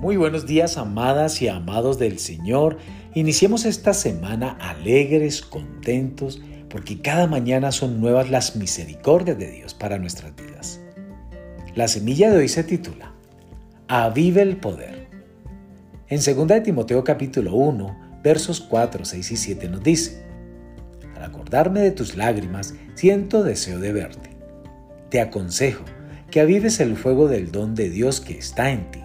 Muy buenos días, amadas y amados del Señor. Iniciemos esta semana alegres, contentos, porque cada mañana son nuevas las misericordias de Dios para nuestras vidas. La semilla de hoy se titula Avive el poder. En 2 de Timoteo capítulo 1, versos 4, 6 y 7 nos dice, Al acordarme de tus lágrimas, siento deseo de verte. Te aconsejo que avives el fuego del don de Dios que está en ti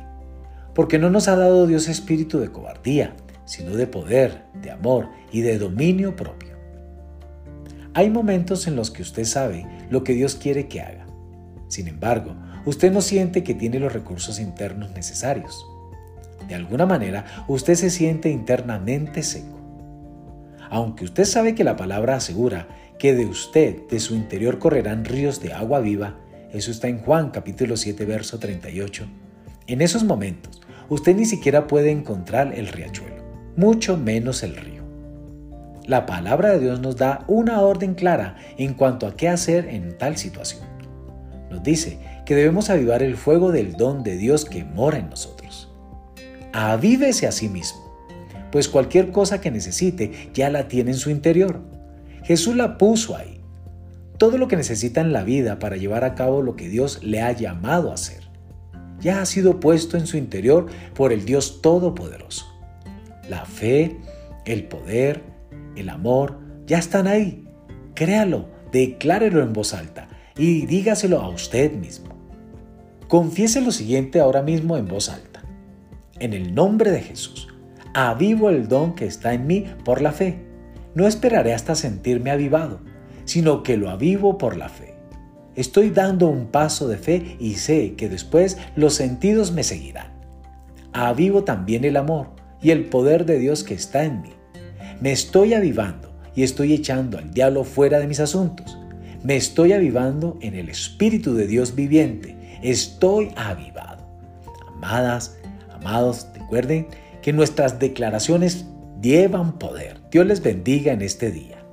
porque no nos ha dado Dios espíritu de cobardía, sino de poder, de amor y de dominio propio. Hay momentos en los que usted sabe lo que Dios quiere que haga. Sin embargo, usted no siente que tiene los recursos internos necesarios. De alguna manera, usted se siente internamente seco. Aunque usted sabe que la palabra asegura que de usted, de su interior correrán ríos de agua viva, eso está en Juan capítulo 7, verso 38. En esos momentos, usted ni siquiera puede encontrar el riachuelo, mucho menos el río. La palabra de Dios nos da una orden clara en cuanto a qué hacer en tal situación. Nos dice que debemos avivar el fuego del don de Dios que mora en nosotros. Avívese a sí mismo, pues cualquier cosa que necesite ya la tiene en su interior. Jesús la puso ahí. Todo lo que necesita en la vida para llevar a cabo lo que Dios le ha llamado a hacer ya ha sido puesto en su interior por el Dios Todopoderoso. La fe, el poder, el amor, ya están ahí. Créalo, declárelo en voz alta y dígaselo a usted mismo. Confiese lo siguiente ahora mismo en voz alta. En el nombre de Jesús, avivo el don que está en mí por la fe. No esperaré hasta sentirme avivado, sino que lo avivo por la fe. Estoy dando un paso de fe y sé que después los sentidos me seguirán. Avivo también el amor y el poder de Dios que está en mí. Me estoy avivando y estoy echando al diablo fuera de mis asuntos. Me estoy avivando en el Espíritu de Dios viviente. Estoy avivado. Amadas, amados, recuerden que nuestras declaraciones llevan poder. Dios les bendiga en este día.